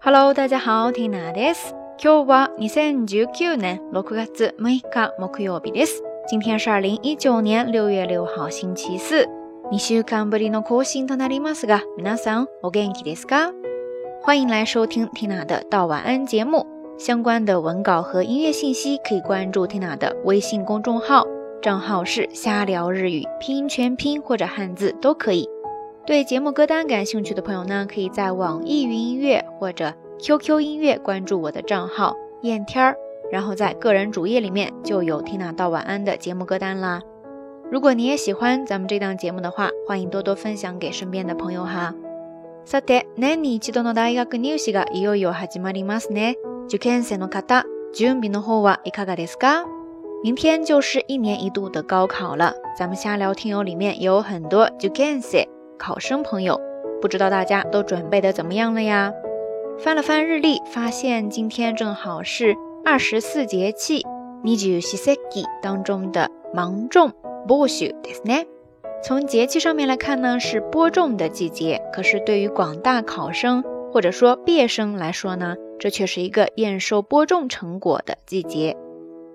Hello，大家好，Tina です。今日は二千十九年六月六日木曜日です。今天是二零一九年六月六号星期四。二週間ぶりの更新となりますが、皆さんお元気ですか？欢迎来收听 Tina 的道晚安节目。相关的文稿和音乐信息可以关注 Tina 的微信公众号，账号是瞎聊日语，拼音全拼或者汉字都可以。 对节目歌单感兴趣的朋友呢，可以在网易云音乐或者 QQ 音乐关注我的账号燕天儿，然后在个人主页里面就有 Tina 道晚安的节目歌单啦。如果你也喜欢咱们这档节目的话，欢迎多多分享给身边的朋友哈。さて、年に一度の大学入試がいよいよ始まりますね。受験生の方、準備の方はいかがですか？明天就是一年一度的高考了，咱们瞎聊听友里面有很多受験生 考生朋友，不知道大家都准备的怎么样了呀？翻了翻日历，发现今天正好是二十四节气二十四節気当中的芒种播種ですね。从节气上面来看呢，是播种的季节。可是对于广大考生或者说毕业生来说呢，这却是一个验收播种成果的季节。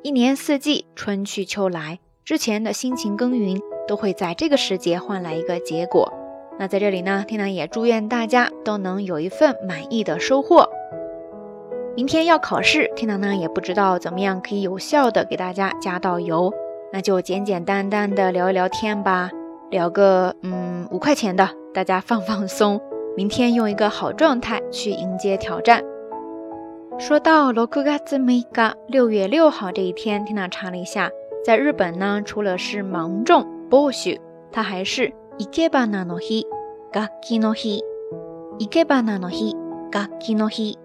一年四季，春去秋来，之前的辛勤耕耘都会在这个时节换来一个结果。 那在这里呢，天南也祝愿大家都能有一份满意的收获。明天要考试，天南呢也不知道怎么样可以有效的给大家加到油，那就简简单单的聊一聊天吧。聊个嗯五块钱的，大家放放松，明天用一个好状态去迎接挑战。说到六月六月六号这一天，听娜查了一下，在日本呢，除了是芒种不许它还是いけばなの日、楽器の日。いけばなの日、楽器の日。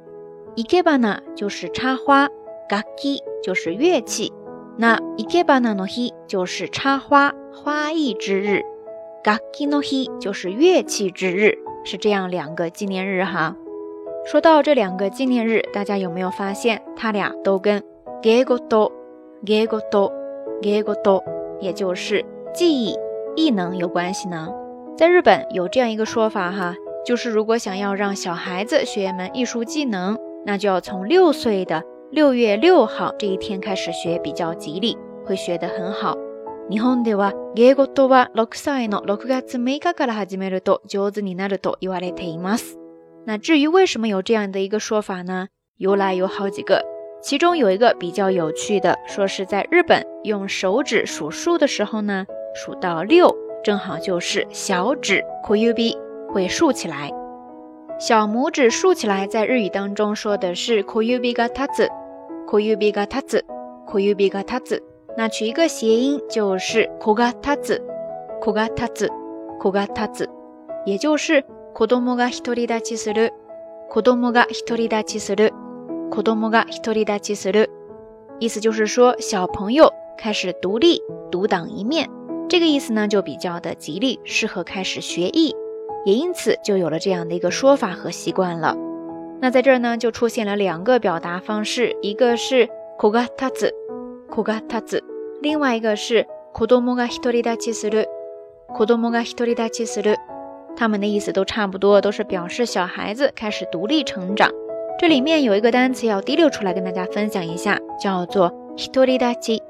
いけばな就是插花，楽器就是乐器。那いけばなの日就是插花、花艺之日。楽器の日就是乐器之日，是这样两个纪念日哈。说到这两个纪念日，大家有没有发现，它俩都跟ゲゴト、ゲゴト、ゲゴト，也就是记忆。艺能有关系呢？在日本有这样一个说法哈，就是如果想要让小孩子学一门艺术技能，那就要从六岁的六月六号这一天开始学比较吉利，会学得很好。日本では芸事は6歳の6月6日から始めると上手になると言われています。那至于为什么有这样的一个说法呢？由来有好几个，其中有一个比较有趣的，说是在日本用手指数数的时候呢， 数到六，正好就是小指 koyubi 会竖起来，小拇指竖起来，在日语当中说的是 koyubi ga tatsu，koyubi ga tatsu，koyubi ga tatsu。那取一个谐音就是 kogatsu，kogatsu，kogatsu，也就是子供が独り立ちする，子供が独り立ちする，子供が独り立ちする，意思就是说小朋友开始独立，独当一面。 这个意思呢就比较的吉利，适合开始学艺，也因此就有了这样的一个说法和习惯了。那在这儿呢就出现了两个表达方式，一个是 kogatsu。子が立つ。另外一个是子供が独り立ちする。子供が独り立ちする。他们的意思都差不多，都是表示小孩子开始独立成长。这里面有一个单词要滴溜出来跟大家分享一下，叫做独り立ち。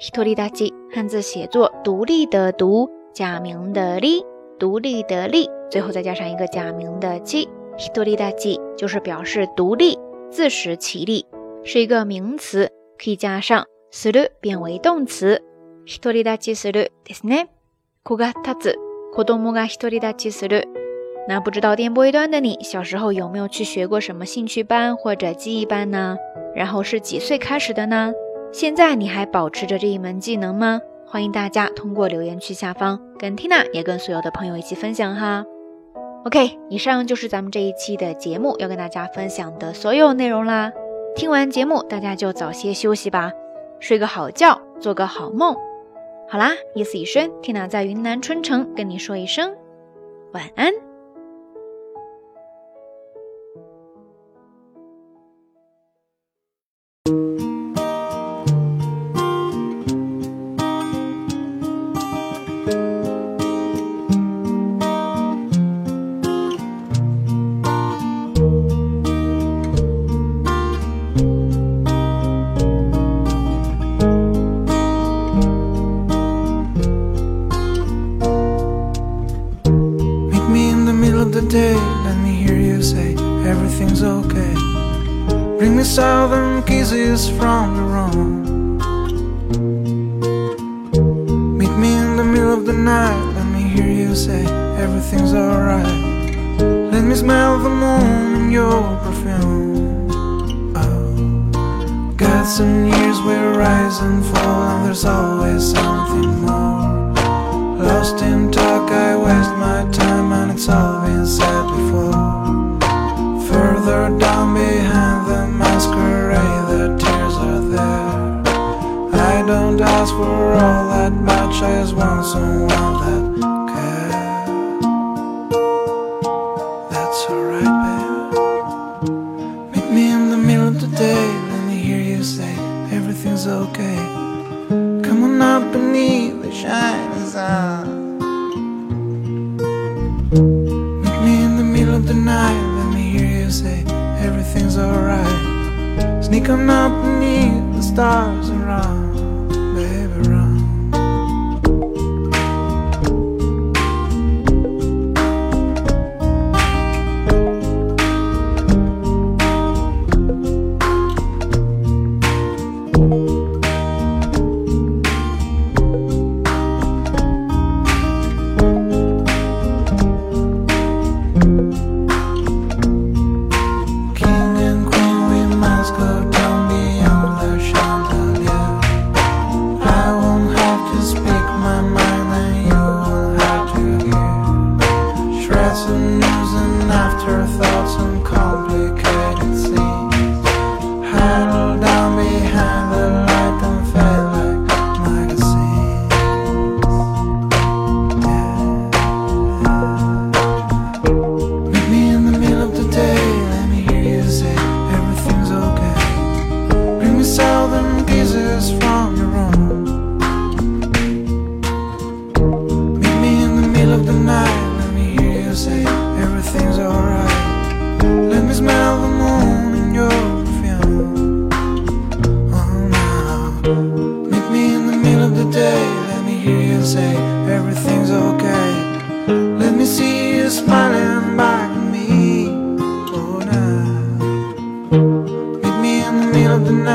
独り立ち。独り立ち。汉字写作独立的独，假名的立，独立的立，最后再加上一个假名的ち。独り立ち就是表示独立，自食其力，是一个名词。可以加上する变为动词。独り立ちするですね。子が立つ。子供が独り立ちする。那不知道电波一端的你，小时候有没有去学过什么兴趣班或者技艺班呢？然后是几岁开始的呢？ 现在你还保持着这一门技能吗？欢迎大家通过留言区下方跟 Tina 也跟所有的朋友一起分享哈。OK，以上就是咱们这一期的节目要跟大家分享的所有内容啦。听完节目，大家就早些休息吧，睡个好觉，做个好梦。好啦，夜思已深，Tina 在云南春城跟你说一声晚安。Bring me southern kisses from the room. Meet me in the middle of the night, let me hear you say everything's alright. Let me smell the moon in your perfume. Oh, gods and years will rise and fall, and there's always something more. Lost in talk, I waste my time, and it's all been said before. Someone that cares. That's alright, babe. Meet me in the middle of the day, let me hear you say everything's okay. Come on up beneath the shining sun. Meet me in the middle of the night, let me hear you say everything's alright. Sneak on up beneath the stars and run,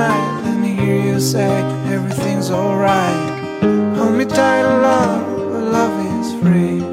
night. Let me hear you say everything's alright. Hold me tight, love, love is free.